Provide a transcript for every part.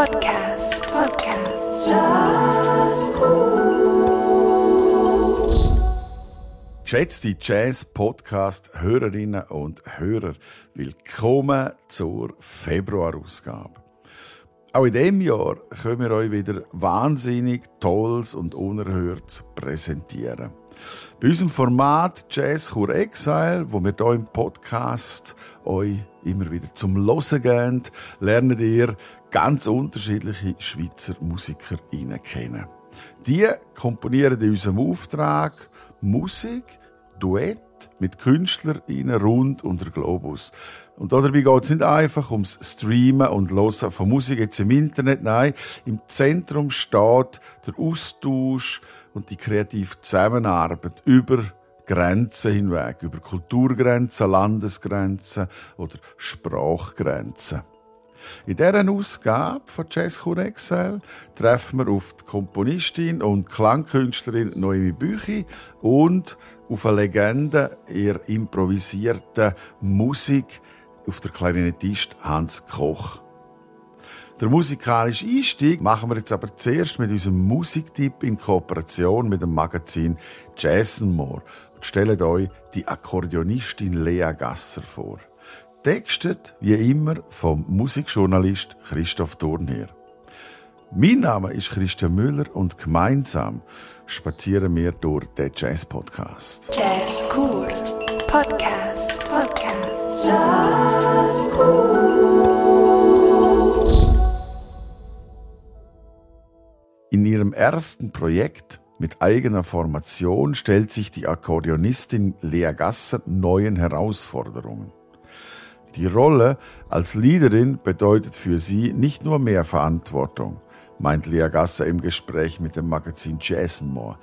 Podcast. Podcast. Jazzgut. Geschätzte Jazz-Podcast-Hörerinnen und Hörer, willkommen zur Februarausgabe. Auch in diesem Jahr können wir euch wieder wahnsinnig Tolles und Unerhörtes präsentieren. Bei unserem Format Jazz Chur Exile, wo wir hier im Podcast euch immer wieder zum Hören geben, lernt ihr ganz unterschiedliche Schweizer Musiker kennen. Die komponieren in unserem Auftrag Musik, Duett mit KünstlerInnen rund um den Globus. Und dabei geht es nicht einfach ums Streamen und Hören von Musik jetzt im Internet. Nein, im Zentrum steht der Austausch und die kreative Zusammenarbeit über Grenzen hinweg, über Kulturgrenzen, Landesgrenzen oder Sprachgrenzen. In dieser Ausgabe von Jazz Chur Excel treffen wir auf die Komponistin und Klangkünstlerin Noemi Büchi und auf eine Legende ihrer improvisierten Musik auf der Klarinettist Hans Koch. Der musikalische Einstieg machen wir jetzt aber zuerst mit unserem Musiktipp in Kooperation mit dem Magazin Jazz More und stellen euch die Akkordeonistin Lea Gasser vor. Textet wie immer vom Musikjournalist Christoph Thurnherr. Mein Name ist Christian Müller und gemeinsam spazieren wir durch den Jazz Podcast. Jazz Cool. Podcast. Podcast. Jazz Cool. In ihrem ersten Projekt mit eigener Formation stellt sich die Akkordeonistin Lea Gasser neuen Herausforderungen. Die Rolle als Leaderin bedeutet für sie nicht nur mehr Verantwortung, meint Lea Gasser im Gespräch mit dem Magazin More.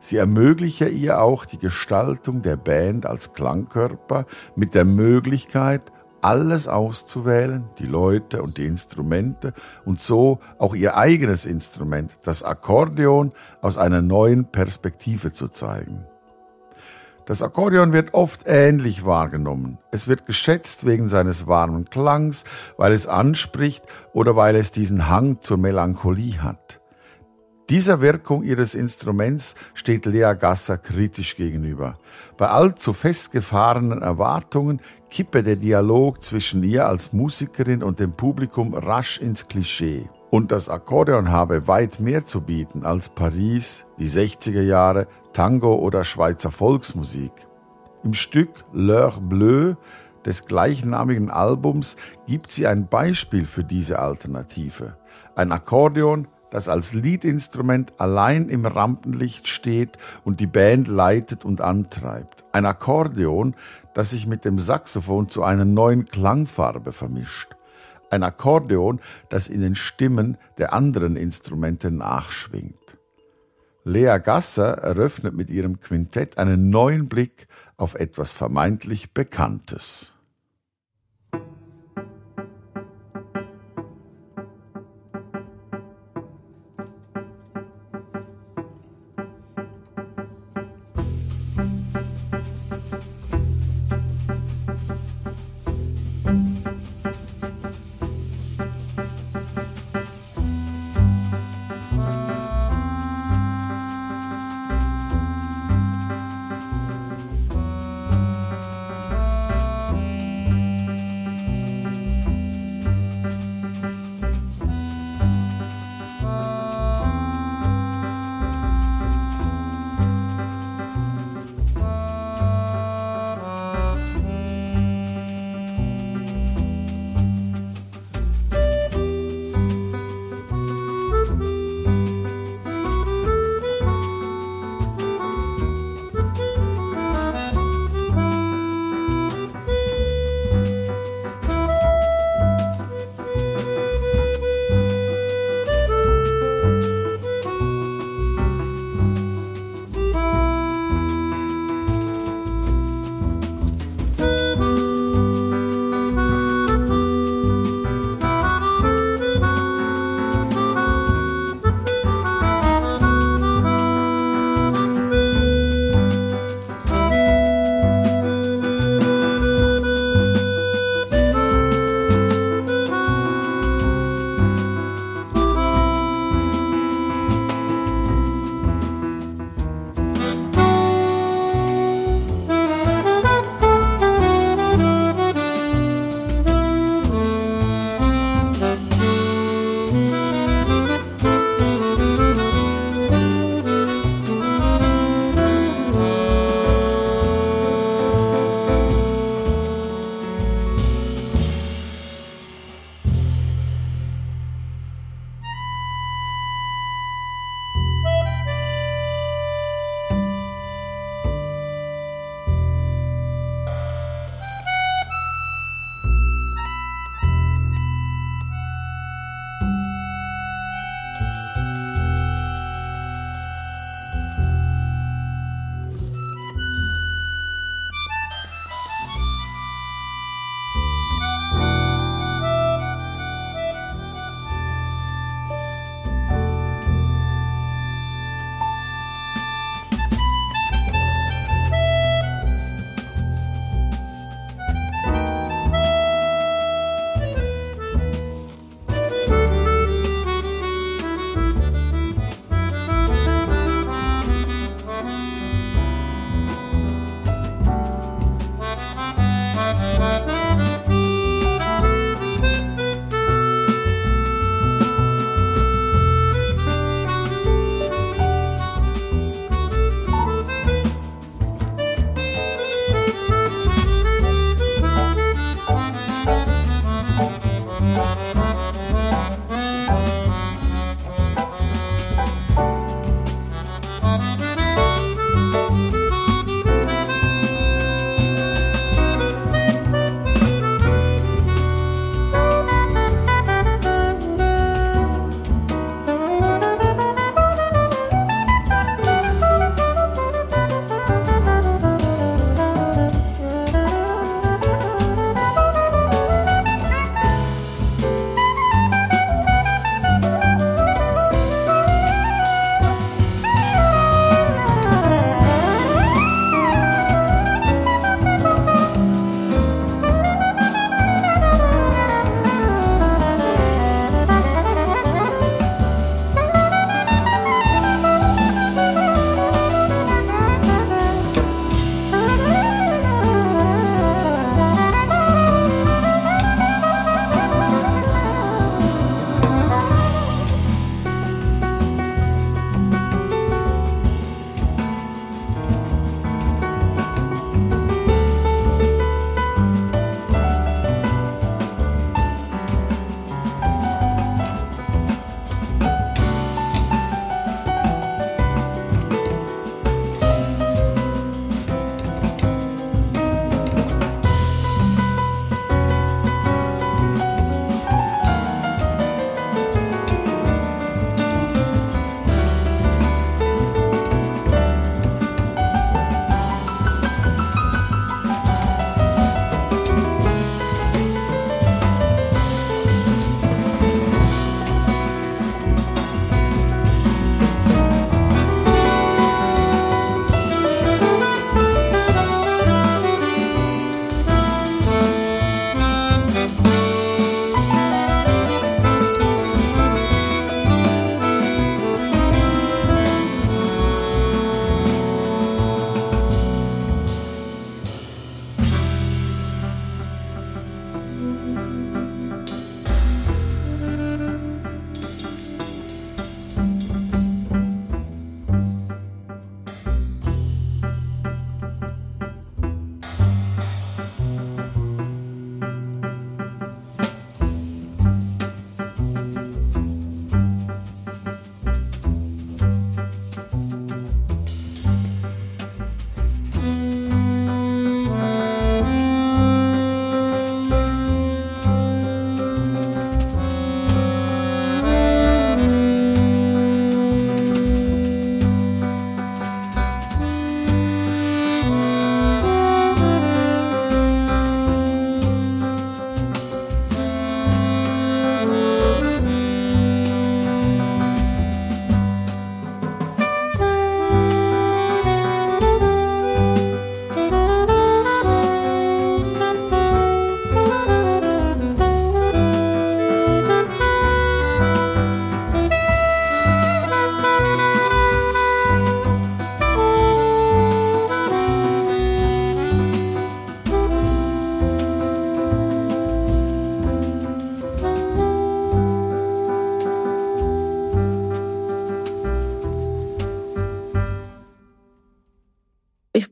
Sie ermögliche ihr auch die Gestaltung der Band als Klangkörper mit der Möglichkeit, alles auszuwählen, die Leute und die Instrumente und so auch ihr eigenes Instrument, das Akkordeon, aus einer neuen Perspektive zu zeigen. Das Akkordeon wird oft ähnlich wahrgenommen. Es wird geschätzt wegen seines warmen Klangs, weil es anspricht oder weil es diesen Hang zur Melancholie hat. Dieser Wirkung ihres Instruments steht Lea Gasser kritisch gegenüber. Bei allzu festgefahrenen Erwartungen kippe der Dialog zwischen ihr als Musikerin und dem Publikum rasch ins Klischee. Und das Akkordeon habe weit mehr zu bieten als Paris, die 60er Jahre, Tango oder Schweizer Volksmusik. Im Stück L'Heure Bleue des gleichnamigen Albums gibt sie ein Beispiel für diese Alternative. Ein Akkordeon, das als Liedinstrument allein im Rampenlicht steht und die Band leitet und antreibt. Ein Akkordeon, das sich mit dem Saxophon zu einer neuen Klangfarbe vermischt. Ein Akkordeon, das in den Stimmen der anderen Instrumente nachschwingt. Lea Gasser eröffnet mit ihrem Quintett einen neuen Blick auf etwas vermeintlich Bekanntes.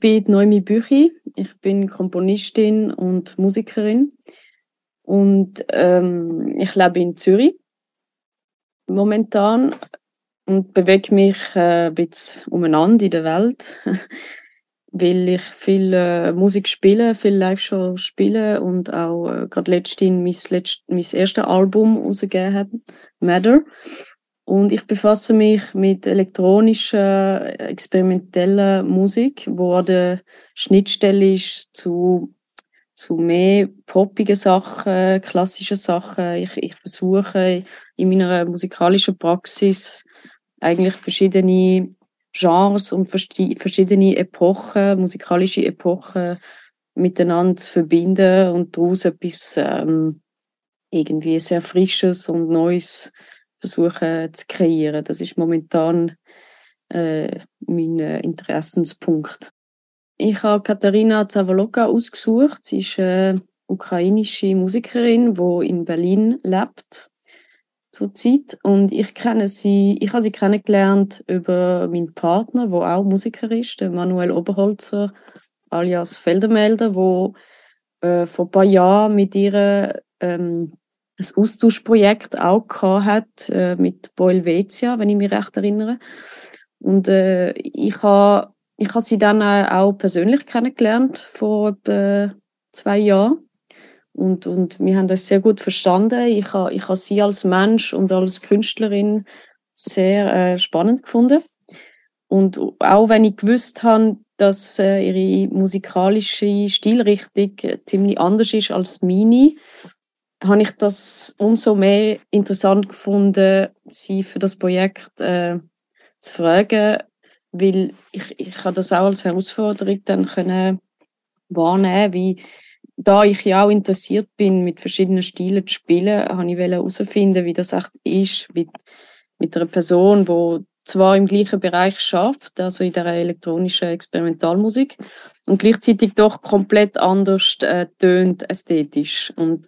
Bin Noemi Büchi. Ich bin Komponistin und Musikerin. Und ähm, ich lebe in Zürich momentan und bewege mich äh, ein bisschen umeinander in der Welt, weil ich viel äh, Musik spiele, viel Live-Show spiele und auch äh, gerade letztens mein, letzt, mein erstes Album rausgegeben habe, Matter. Und ich befasse mich mit elektronischer, experimenteller Musik, wo an der Schnittstelle ist zu, zu mehr poppigen Sachen, klassischen Sachen. Ich, ich versuche in meiner musikalischen Praxis eigentlich verschiedene Genres und verschiedene Epochen, musikalische Epochen miteinander zu verbinden und daraus etwas ähm, irgendwie sehr Frisches und Neues versuchen zu kreieren. Das ist momentan äh, mein äh, Interessenspunkt. Ich habe Katharina Zavoloka ausgesucht. Sie ist eine ukrainische Musikerin, die in Berlin lebt zurzeit und ich kenne sie, ich habe sie kennengelernt über meinen Partner, der auch Musiker ist, der Manuel Oberholzer alias Feldermelder, wo äh, vor ein paar Jahren mit ihr ähm, ein Austauschprojekt auch gehabt äh, mit Boilvetia, wenn ich mich recht erinnere. Und äh, ich habe ich ha sie dann auch persönlich kennengelernt vor etwa zwei Jahren. Und, und wir haben das sehr gut verstanden. Ich habe ich ha sie als Mensch und als Künstlerin sehr äh, spannend gefunden. Und auch wenn ich gewusst habe, dass äh, ihre musikalische Stilrichtung ziemlich anders ist als meine, habe ich das umso mehr interessant gefunden, sie für das Projekt äh, zu fragen, weil ich, ich habe das auch als Herausforderung dann können wahrnehmen, wie da ich ja auch interessiert bin, mit verschiedenen Stilen zu spielen, habe ich herausfinden, wie das echt ist, mit, mit einer Person, die zwar im gleichen Bereich schafft, also in der elektronischen Experimentalmusik, und gleichzeitig doch komplett anders äh, tönt ästhetisch. Und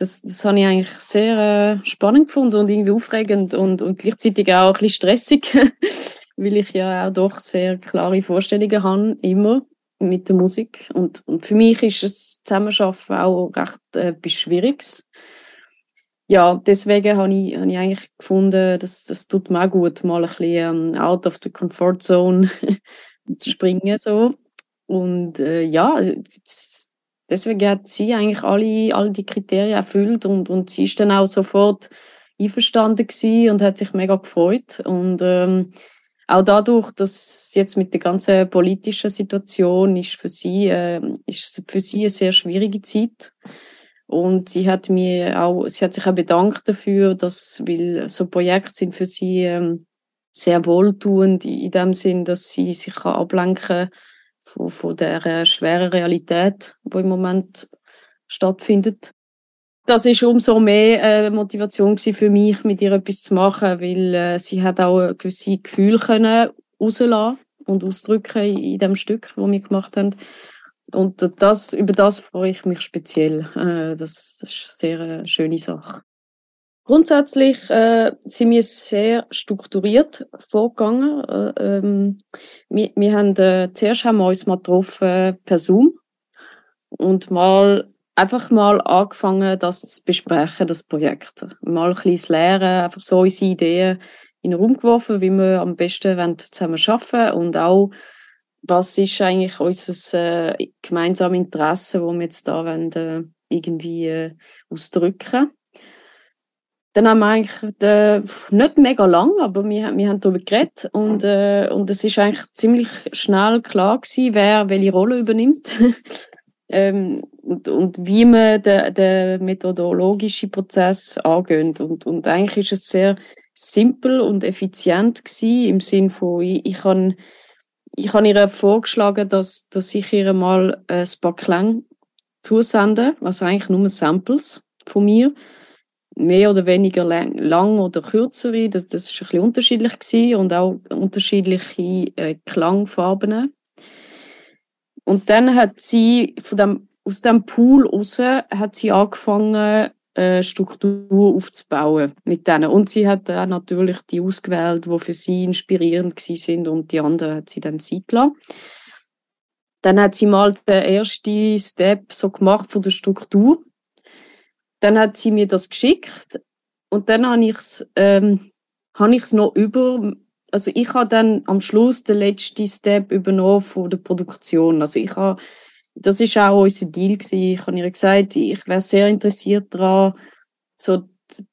das, das habe ich eigentlich sehr äh, spannend gefunden und irgendwie aufregend und, und gleichzeitig auch ein bisschen stressig, weil ich ja auch doch sehr klare Vorstellungen habe, immer mit der Musik. Und, und für mich ist das Zusammenarbeiten auch recht äh, etwas Schwieriges. Ja, deswegen habe ich, habe ich eigentlich gefunden, dass das tut mir auch gut, mal ein bisschen ähm, out of the comfort zone zu springen. So. Und äh, ja, also, das, deswegen hat sie eigentlich alle, alle die Kriterien erfüllt und, und sie ist dann auch sofort einverstanden und hat sich mega gefreut. Und ähm, auch dadurch, dass jetzt mit der ganzen politischen Situation ist für sie, äh, ist für sie eine sehr schwierige Zeit. Und sie hat mir auch, sie hat sich auch bedankt dafür, dass, weil so Projekte sind für sie ähm, sehr wohltuend in dem Sinn, dass sie sich ablenken kann von, von der äh, schweren Realität, die im Moment stattfindet. Das ist umso mehr äh, Motivation für mich, mit ihr etwas zu machen, weil äh, sie hat auch gewisse Gefühle können rauslassen und ausdrücken in dem Stück, wo wir gemacht haben. Und das, über das freue ich mich speziell. Äh, das, das ist eine sehr äh, schöne Sache. Grundsätzlich äh, sind wir sehr strukturiert vorgegangen. Äh, ähm, wir, wir haben, äh, zuerst haben wir uns mal getroffen per Zoom und mal einfach mal angefangen, das zu besprechen, das Projekt. Mal ein bisschen lernen, einfach so unsere Ideen in den Raum geworfen, wie wir am besten zusammen arbeiten und auch, was ist eigentlich unser äh, gemeinsames Interesse, wo wir jetzt da wollen, äh, irgendwie äh, ausdrücken dann haben wir eigentlich äh, nicht mega lang, aber wir, wir haben darüber geredet und, äh, und es ist eigentlich ziemlich schnell klar gewesen, wer welche Rolle übernimmt ähm, und, und wie man den, den methodologischen Prozess angeht. Und, und eigentlich ist es sehr simpel und effizient gewesen, im Sinn von, ich, ich habe ich habe ihr vorgeschlagen, dass, dass ich ihr mal ein paar Klänge zusende, also eigentlich nur Samples von mir mehr oder weniger lang, lang oder kürzere, das, das ist ein bisschen unterschiedlich gewesen und auch unterschiedliche äh, Klangfarben. Und dann hat sie von dem, aus dem Pool raus hat sie angefangen, äh, Struktur aufzubauen mit denen. Und sie hat auch natürlich die ausgewählt, die für sie inspirierend sind und die anderen hat sie dann Zeit gelassen. Dann hat sie mal den ersten Step so gemacht von der Struktur. Dann hat sie mir das geschickt und dann habe ich es ähm, habe ich's noch über also ich habe dann am Schluss den letzten Step übernommen von der Produktion. Also ich habe das ist auch unser Deal gewesen. Ich habe ihr gesagt, ich wäre sehr interessiert daran, so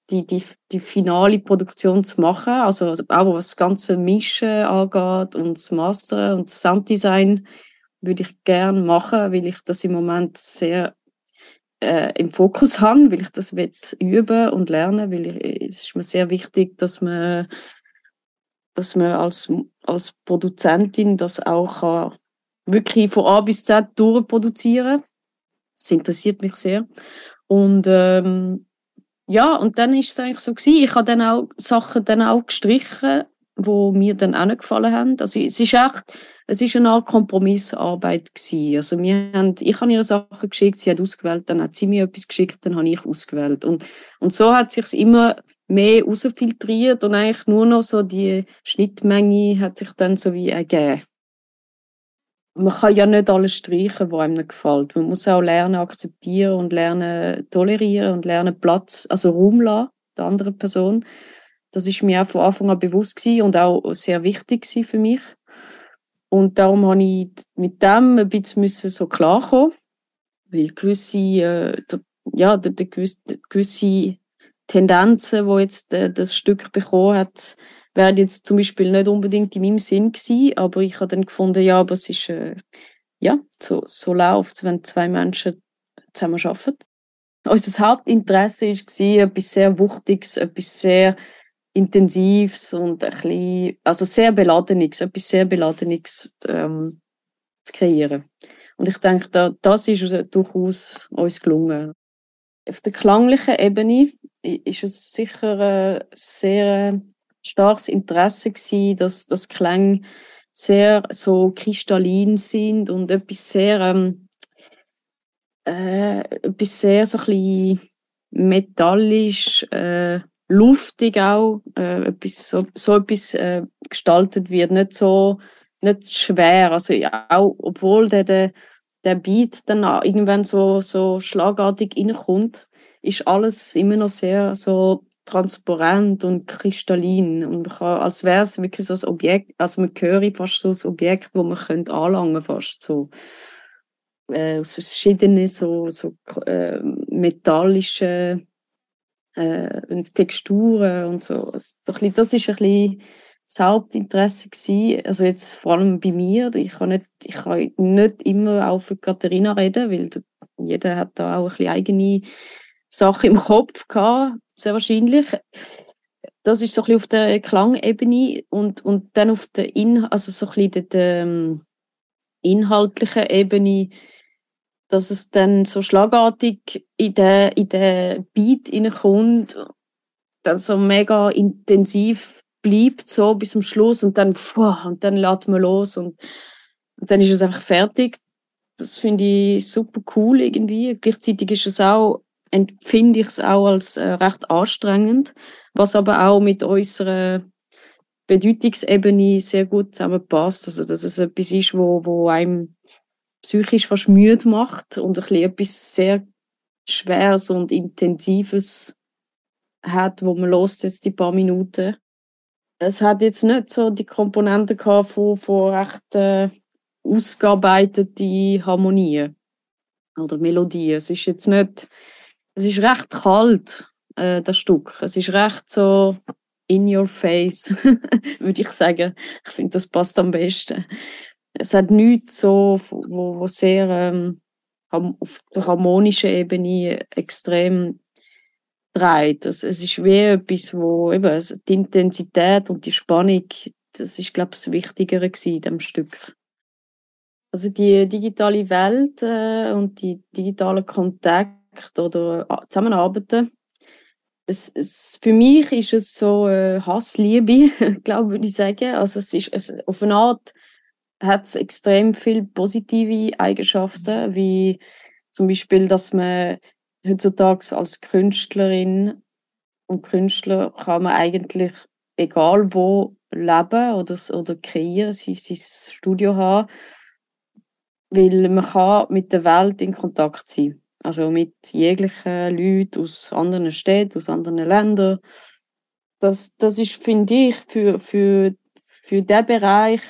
die, die, die finale Produktion zu machen, also auch was das ganze Mischen angeht und das Mastern und das Sounddesign würde ich gerne machen, weil ich das im Moment sehr äh, im Fokus habe, weil ich das üben und lernen, weil es ist mir sehr wichtig, dass man dass man als, als Produzentin das auch kann, wirklich von A bis Z durchproduzieren. Das interessiert mich sehr. Und ähm, ja, und dann ist es eigentlich so gewesen. Ich habe dann auch Sachen dann auch gestrichen, wo mir dann auch nicht gefallen haben. Also es ist echt, es ist eine Art Kompromissarbeit gewesen. Also wir haben, ich habe ihre Sachen geschickt, sie hat ausgewählt, dann hat sie mir etwas geschickt, dann habe ich ausgewählt. Und, und so hat sich immer mehr rausfiltriert und eigentlich nur noch so die Schnittmenge hat sich dann so wie ergeben man kann ja nicht alles streichen, was einem nicht gefällt. Man muss auch lernen, akzeptieren und lernen, tolerieren und lernen, Platz, also Raum lassen, der anderen Person. Das ist mir auch von Anfang an bewusst gewesen und auch sehr wichtig für mich. Und darum habe ich mit dem ein bisschen so klarkommen, weil gewisse, äh, der, ja, der, der gewisse, gewisse Tendenzen, die jetzt äh, das Stück bekommen hat, wäre jetzt zum Beispiel nicht unbedingt in meinem Sinn gewesen, aber ich habe dann gefunden, ja, aber es ist, äh, ja, so, so läuft wenn zwei Menschen zusammen arbeiten. Unser Hauptinteresse war etwas sehr Wuchtiges, etwas sehr Intensives und ein bisschen, also sehr Beladenes, etwas sehr Beladenes ähm, zu kreieren. Und ich denke, da, das ist durchaus uns gelungen. Auf der klanglichen Ebene ist es sicher äh, sehr starkes Interesse gewesen, dass das Klänge sehr so kristallin sind und etwas sehr ähm, äh, etwas sehr so ein bisschen metallisch, äh, luftig auch, äh, etwas, so, so etwas äh, gestaltet wird, nicht so nicht schwer, also ja, auch obwohl der, der, der Beat dann irgendwann so, so schlagartig reinkommt, ist alles immer noch sehr so transparent und kristallin. Und man kann, als wäre es wirklich so ein Objekt, also man höre fast so ein Objekt, wo man könnte anlangen fast so. Äh, aus verschiedenen so, so äh, metallischen äh, Texturen und so. Also, so das ist ein bisschen das Hauptinteresse gewesen. also jetzt vor allem bei mir, ich kann nicht, ich kann nicht immer auch für Katharina reden, weil jeder hat da auch ein bisschen eigene Sachen im Kopf gehabt, sehr wahrscheinlich. Das ist so ein bisschen auf der Klangebene und, und dann auf der In also so ein bisschen der, ähm, inhaltlichen Ebene, dass es dann so schlagartig in den, in den Beat hineinkommt, dann so mega intensiv bleibt, so bis zum Schluss und dann, pfuh, und dann lädt man los und, und dann ist es einfach fertig. Das finde ich super cool irgendwie. Gleichzeitig ist es auch empfinde ich es auch als äh, recht anstrengend, was aber auch mit unserer Bedeutungsebene sehr gut zusammenpasst. Also, dass es etwas ist, wo, wo einem psychisch fast müde macht und ein bisschen etwas sehr Schweres und Intensives hat, wo man los jetzt die paar Minuten. Es hat jetzt nicht so die Komponenten gehabt von, von recht äh, ausgearbeiteten Harmonien oder Melodien. Es ist jetzt nicht es ist recht kalt, äh, das Stück. Es ist recht so in your face, würde ich sagen. Ich finde, das passt am besten. Es hat nichts so, wo, wo sehr ähm, auf der harmonischen Ebene extrem dreht. Also, es ist wie etwas, wo eben die Intensität und die Spannung, das ist, glaube ich, das Wichtigere in dem Stück. Also die digitale Welt äh, und die digitalen Kontakte oder äh, zusammenarbeiten. Es, es, für mich ist es so äh, Hassliebe, glaube würde ich sagen. Also es ist es, auf eine Art hat es extrem viele positive Eigenschaften, wie zum Beispiel, dass man heutzutage als Künstlerin und Künstler kann man eigentlich egal wo leben oder, oder kreieren, sein, sein Studio haben weil man kann mit der Welt in Kontakt sein. Also mit jeglichen Leuten aus anderen Städten, aus anderen Ländern. Das, das ist, finde ich, für, für, für den Bereich,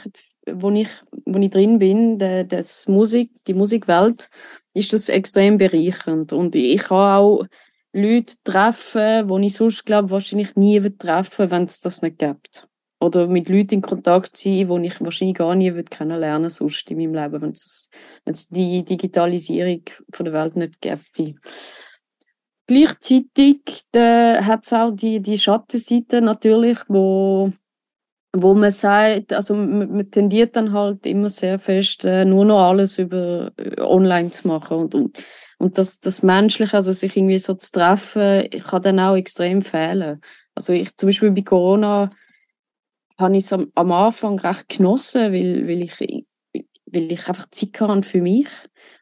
wo ich, wo ich drin bin, der, das Musik, die Musikwelt, ist das extrem bereichernd. Und ich kann auch Leute treffen, die ich sonst, glaube wahrscheinlich nie treffen wenn es das nicht gibt. Oder mit Leuten in Kontakt sein, die ich wahrscheinlich gar nie kennenlernen sonst in meinem Leben, wenn es, die Digitalisierung von der Welt nicht gibt. Gleichzeitig hat es auch die, die Schattenseite natürlich, wo wo man sagt, also man, tendiert dann halt immer sehr fest, äh, nur noch alles über äh, online zu machen und, und, und das, das Menschliche, also sich irgendwie so zu treffen, kann dann auch extrem fehlen. Also ich zum Beispiel bei Corona habe ich es am, am Anfang recht genossen, weil, weil ich weil ich einfach Zeit hatte für mich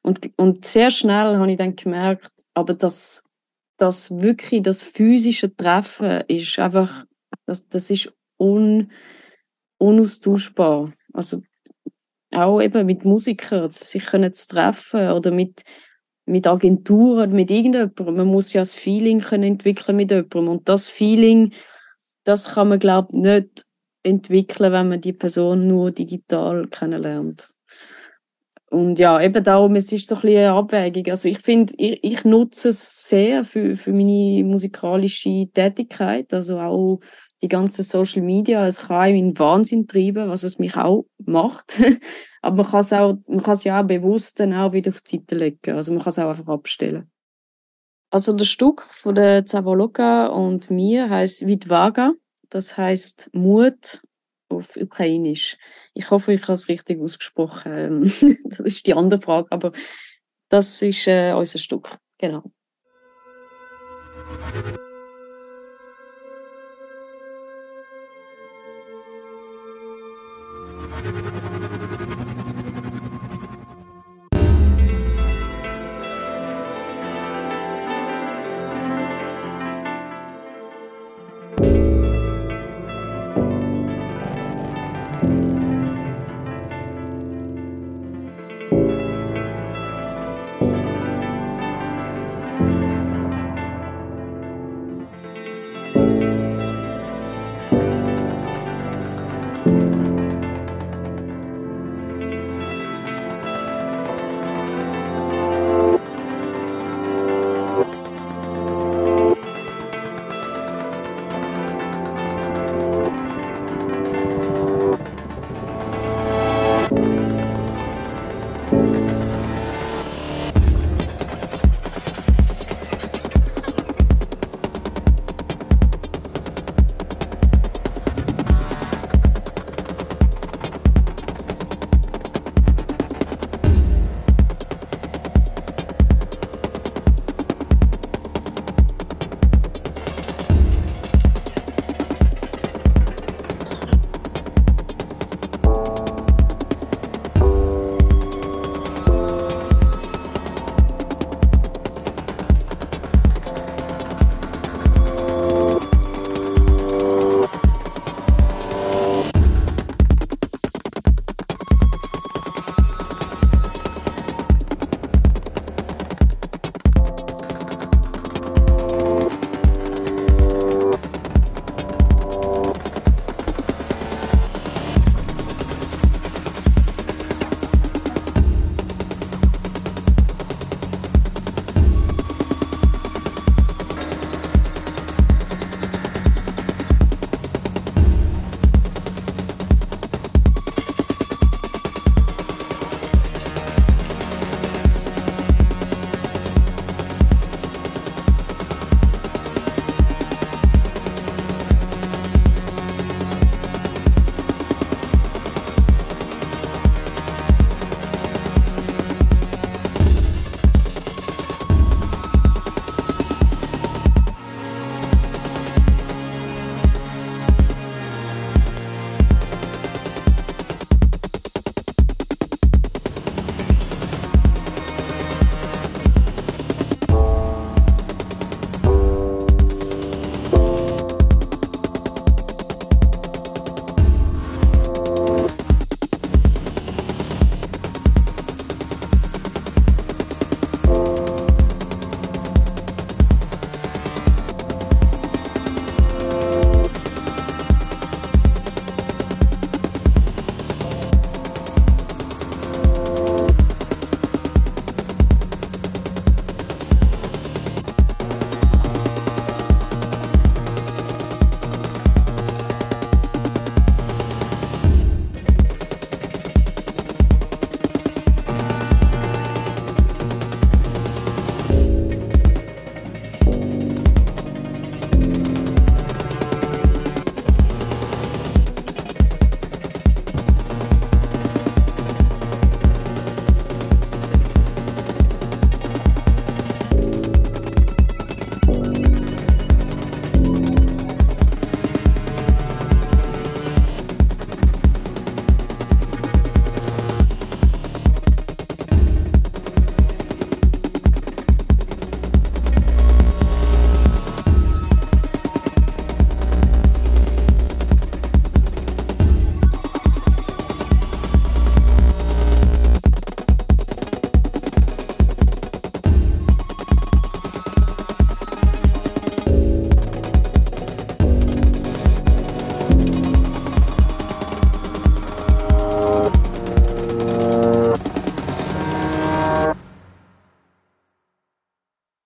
und, und sehr schnell habe ich dann gemerkt, aber das, das wirklich, das physische Treffen ist einfach, das, das ist un, unaustauschbar. Also auch eben mit Musikern, sich können zu treffen oder mit, mit Agenturen, mit irgendjemandem. Man muss ja das Feeling können entwickeln mit jemandem. Und das Feeling, das kann man, glaube ich, nicht entwickeln, wenn man die Person nur digital kennenlernt. Und ja, eben darum, es ist so ein eine Abwägung. Also ich finde, ich, ich nutze es sehr für, für meine musikalische Tätigkeit, also auch die ganze Social Media, es kann einen in Wahnsinn treiben, was es mich auch macht. Aber man kann es auch, man kann es ja auch bewusst dann auch wieder auf die Seite legen. Also man kann es auch einfach abstellen. Also das Stück von der Zavoloka und mir heißt Vidvaga. Das heißt Mut auf Ukrainisch. Ich hoffe, ich habe es richtig ausgesprochen. das ist die andere Frage, aber das ist äh, unser Stück. Genau.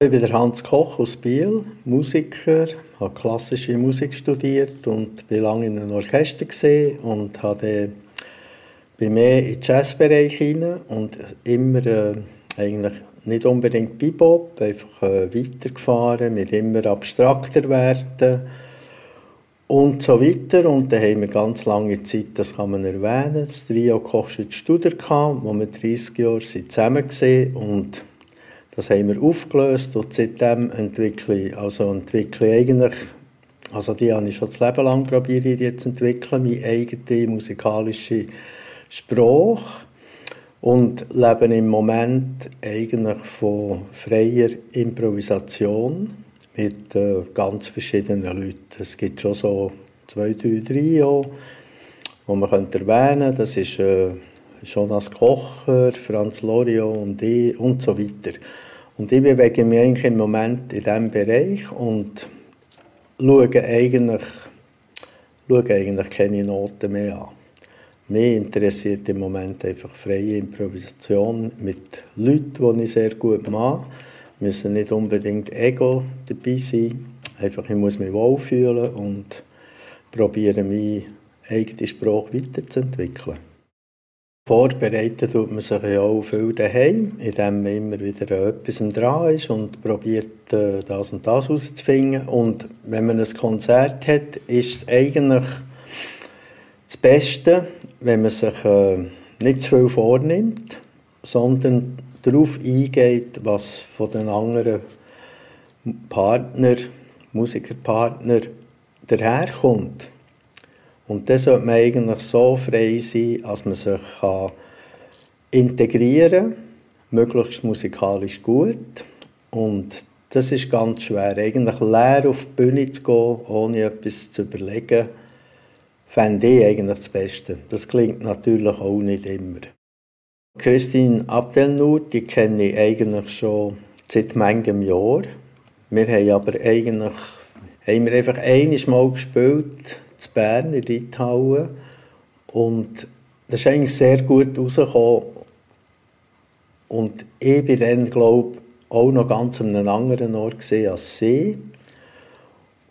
Ich bin Hans Koch aus Biel, Musiker, habe klassische Musik studiert und war lange in einem Orchester und habe bin mehr in den Jazzbereich hinein und immer äh, eigentlich nicht unbedingt Bebop, einfach äh, weitergefahren mit immer abstrakter Werten und so weiter. Und dann haben wir ganz lange Zeit, das kann man erwähnen, das Trio Kochschütz-Studer gehabt, wo wir 30 Jahre zusammen waren und das haben wir aufgelöst und seitdem entwickle ich, also entwickle ich eigentlich, also die habe ich schon das Leben lang probiert jetzt zu entwickeln, meine eigene musikalische Sprache und lebe im Moment eigentlich von freier Improvisation mit äh, ganz verschiedenen Leuten. Es gibt schon so zwei, drei Trio, die man könnte erwähnen Das ist äh, Jonas Kocher, Franz Lorio und ich und so weiter. Und ich bewege mich eigentlich im Moment in diesem Bereich und schaue eigentlich, schaue eigentlich keine Noten mehr an. Mich interessiert im Moment einfach freie Improvisation mit Leuten, die ich sehr gut mache. Müssen nicht unbedingt Ego dabei sein. Einfach, ich muss mich wohlfühlen und probieren, meine eigene Sprache weiterzuentwickeln. Vorbereiten tut man sich ja auch viel daheim, indem man immer wieder etwas dran ist und probiert, äh, das und das herauszufinden. Und wenn man ein Konzert hat, ist es eigentlich das Beste, wenn man sich äh, nicht zu viel vornimmt, sondern darauf eingeht, was von den anderen Partner, Musikerpartner daherkommt. Und dann sollte man eigentlich so frei sein, dass man sich kann integrieren kann, möglichst musikalisch gut. Und das ist ganz schwer. Eigentlich leer auf die Bühne zu gehen, ohne etwas zu überlegen, fände ich eigentlich das Beste. Das klingt natürlich auch nicht immer. Christine Abdelnour, die kenne ich eigentlich schon seit manchem Jahr. Wir haben aber eigentlich haben wir einfach einiges Mal gespielt zu Bern in Reithauen. Und das ist eigentlich sehr gut rausgekommen. Und ich bin dann, glaube auch noch ganz an einem anderen Ort als sie.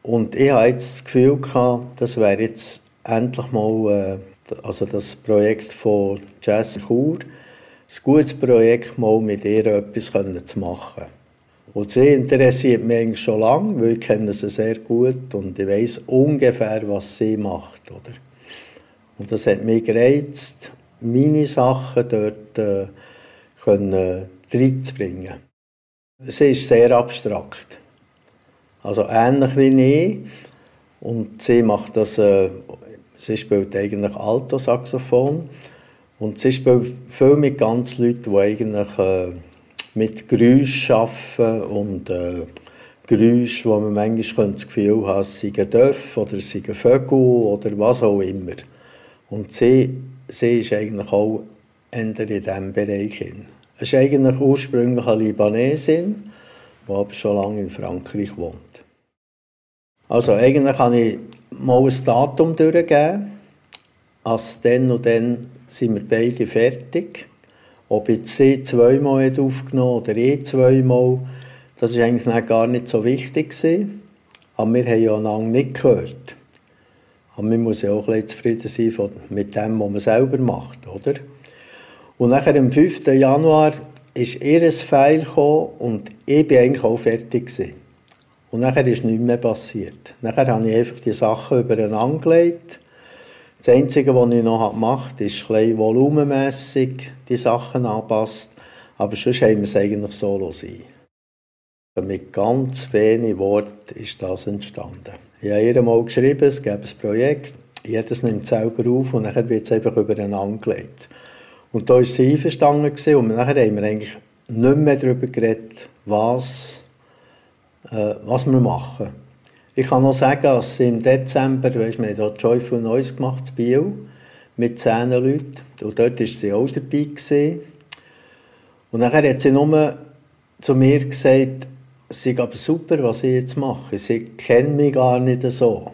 Und ich hatte jetzt das Gefühl, gehabt, das wäre jetzt endlich mal, äh, also das Projekt von Jazz Chur, ein gutes Projekt, mal mit ihr etwas zu machen. Und sie interessiert mich eigentlich schon lange, weil ich kenne sie sehr gut und ich weiß ungefähr, was sie macht. Oder? Und das hat mich gereizt, meine Sachen dort äh, reinzubringen. Sie ist sehr abstrakt. Also ähnlich wie ich. Und sie macht das, äh, sie spielt eigentlich Alto-Saxophon. Und sie spielt viel mit ganz Leuten, die eigentlich äh, mit Geräusch arbeiten und äh, Geräusche, wo man manchmal das Gefühl hat, es seien Dörf oder es seien Vögel oder was auch immer. Und sie, sie ist eigentlich auch in diesem Bereich. Hin. Es ist eigentlich ursprünglich eine Libanesin, die aber schon lange in Frankreich wohnt. Also eigentlich kann ich mal ein Datum durchgeben, als dann und dann sind wir beide fertig. Ob jetzt sie zweimal aufgenommen oder ich zweimal, das war eigentlich gar nicht so wichtig. Gewesen. Aber wir haben ja lange nicht gehört. Aber man muss ja auch ein zufrieden sein mit dem, was man selber macht, oder? Und nachher am 5. Januar ist ihr ein Pfeil und ich war eigentlich auch fertig. Gewesen. Und nachher ist nichts mehr passiert. Nachher habe ich einfach die Sachen übereinander gelegt das Einzige, was ich noch gemacht habe, ist ein volumenmässig die Sachen anpasst. Aber sonst haben wir es eigentlich so sein. Mit ganz wenig Worten ist das entstanden. Ich habe ihr mal geschrieben, es gäbe ein Projekt, jedes nimmt selber auf und dann wird es einfach übereinander gelegt. Und da war sie einverstanden und nachher haben wir eigentlich nicht mehr darüber geredet, was, äh, was wir machen. Ich kann noch sagen, dass im Dezember, weißt, wir haben Joyful Noise gemacht in Biel mit zehn Leuten und dort war sie auch dabei. Gewesen. Und nachher hat sie nur zu mir gesagt, es sei aber super, was ich jetzt mache. Sie kennen mich gar nicht so.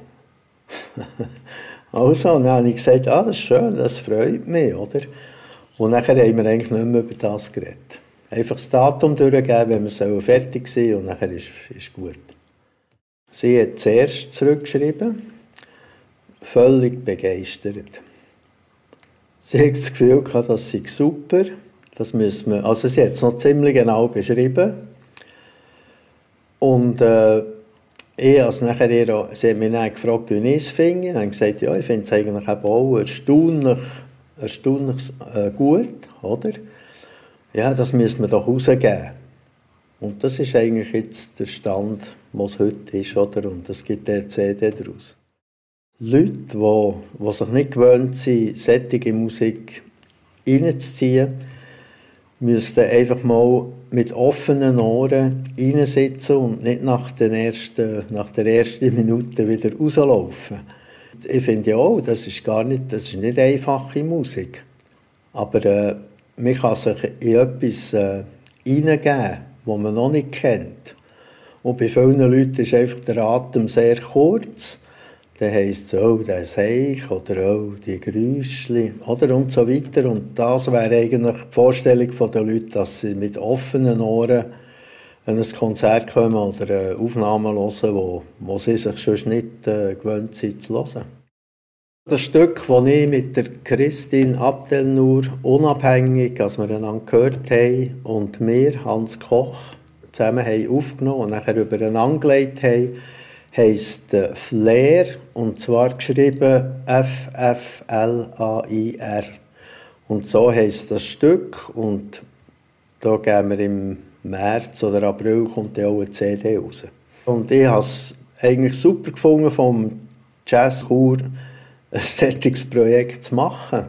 also, dann habe ich gesagt, ah, das ist schön, das freut mich, oder? Und nachher haben wir eigentlich nicht mehr über das geredet. einfach das Datum durchgeben, wenn wir fertig sind und nachher ist, ist gut. Sie hat zuerst zurückgeschrieben, völlig begeistert. Sie hat das Gefühl gehabt, das sei super. Das müssen wir, also sie hat es noch ziemlich genau beschrieben. Und äh, ich also nachher ihr, sie hat mich dann gefragt, wie ich es finde. Ich habe gesagt, ja, ich finde es eigentlich auch erstaunlich, erstaunlich äh, gut, oder? Ja, das müssen wir doch rausgeben. Und das ist eigentlich jetzt der Stand, was heute ist, oder? Und es gibt eine CD daraus. Leute, die, die sich nicht gewöhnt sind, sättige Musik reinzuziehen, müssten einfach mal mit offenen Ohren reinsitzen und nicht nach, den ersten, nach der ersten Minute wieder rauslaufen. Ich finde ja auch, das ist gar nicht, das ist nicht einfache Musik. Aber äh, man kann sich in etwas äh, hineingeben, das man noch nicht kennt. Und bei vielen Leuten ist einfach der Atem sehr kurz. Dann heisst es, oh, der Seich oder oh, die Geräuschli oder und so weiter. Und das wäre eigentlich die Vorstellung der Leute, dass sie mit offenen Ohren an ein Konzert kommen oder Aufnahmen hören, wo, wo sie sich sonst nicht äh, gewöhnt sind zu hören. Das Stück, das ich mit der Christine Abdelnur unabhängig, als wir einander gehört haben, und mir, Hans Koch, zusammen haben aufgenommen und nachher übereinander gelegt haben, heisst äh, Flair, und zwar geschrieben F-F-L-A-I-R. Und so heisst das Stück, und da gehen wir im März oder April kommt auch eine CD raus. Und ich habe es eigentlich super gefunden, vom Jazzchor ein solches Projekt zu machen.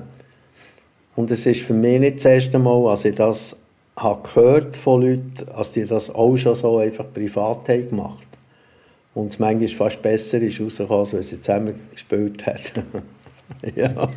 Und es ist für mich nicht das erste Mal, als ich das habe gehört von Leuten, als die das auch schon so einfach privat haben gemacht Und es manchmal fast besser ist rausgekommen, als wenn sie zusammen gespielt hätten. ja.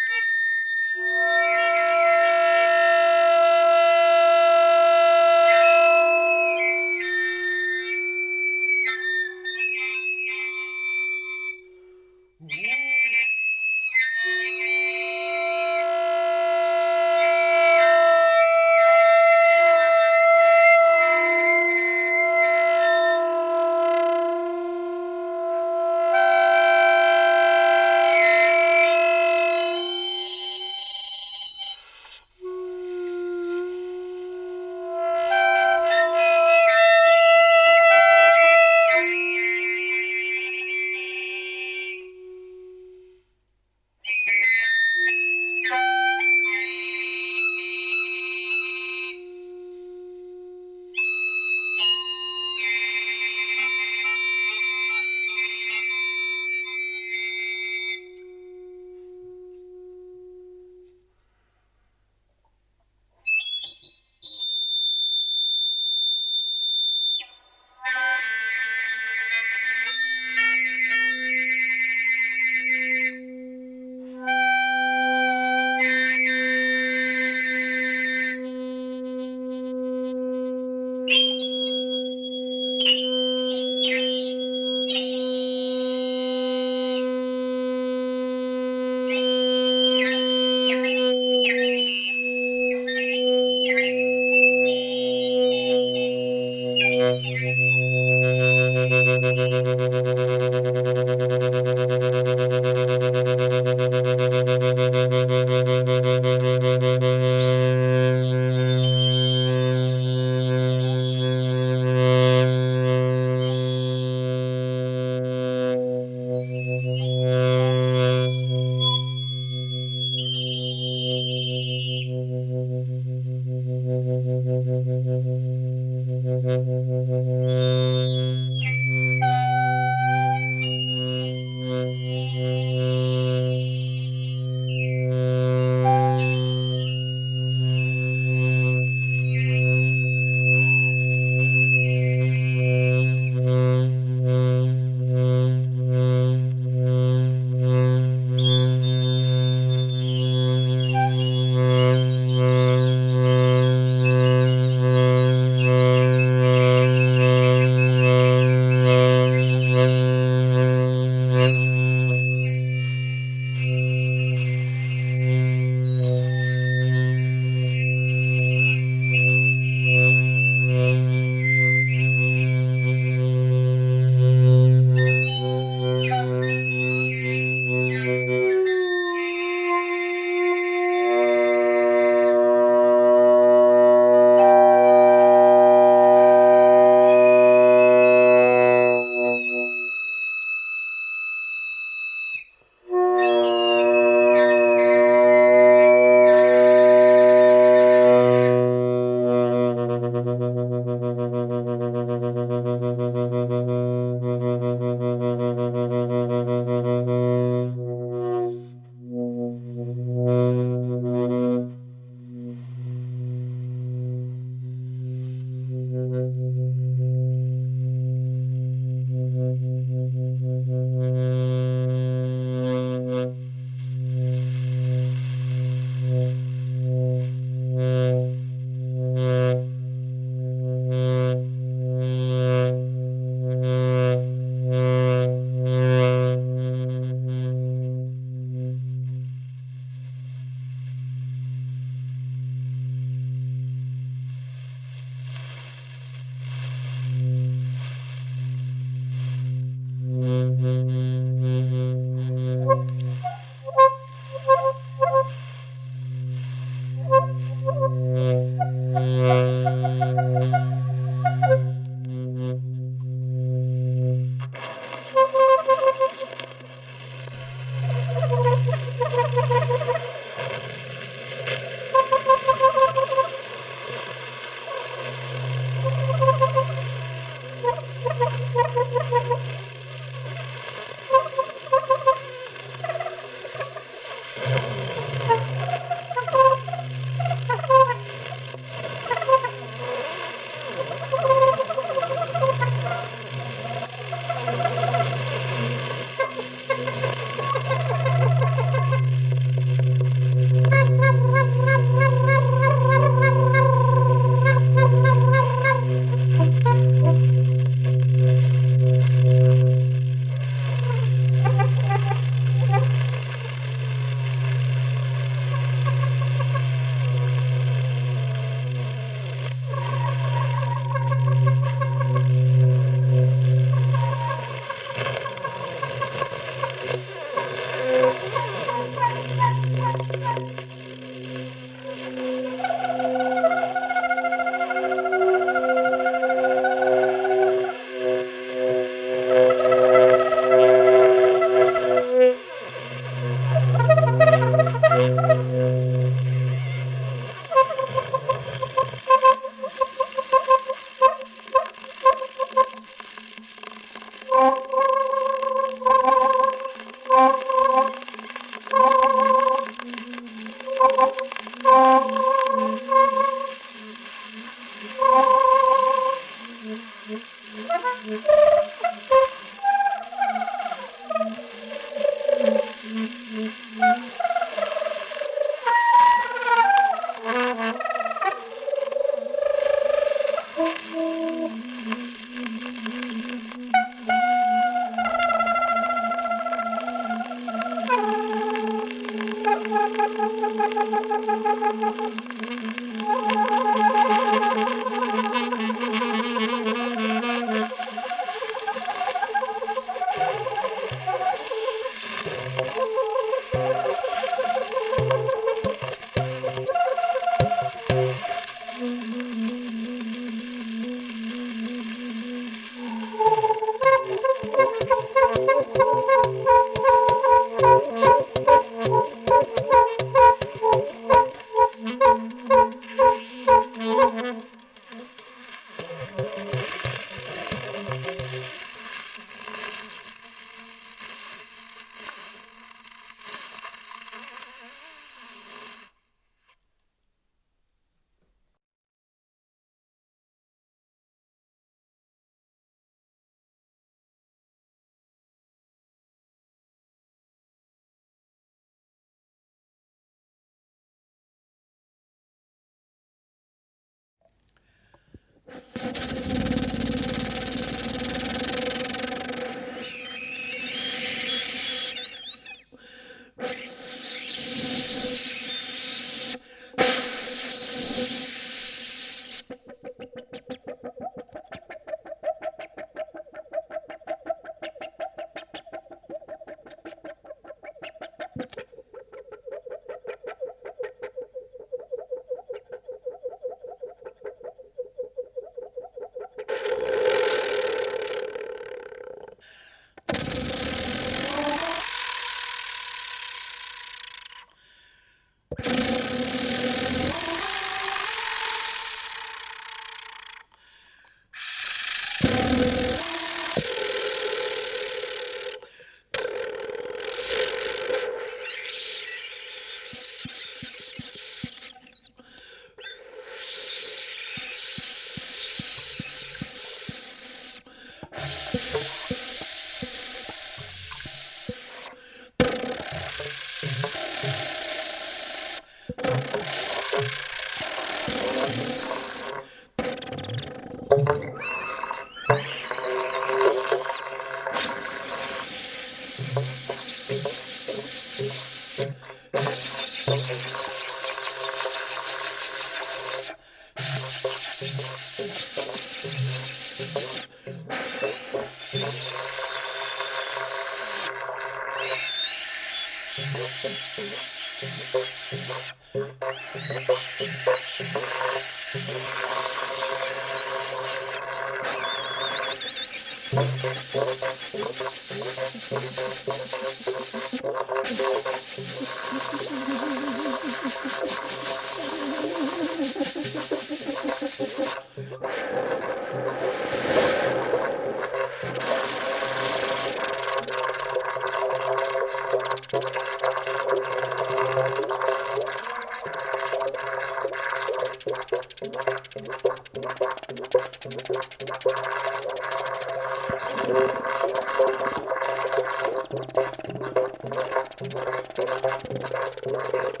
that I feel that exact moment.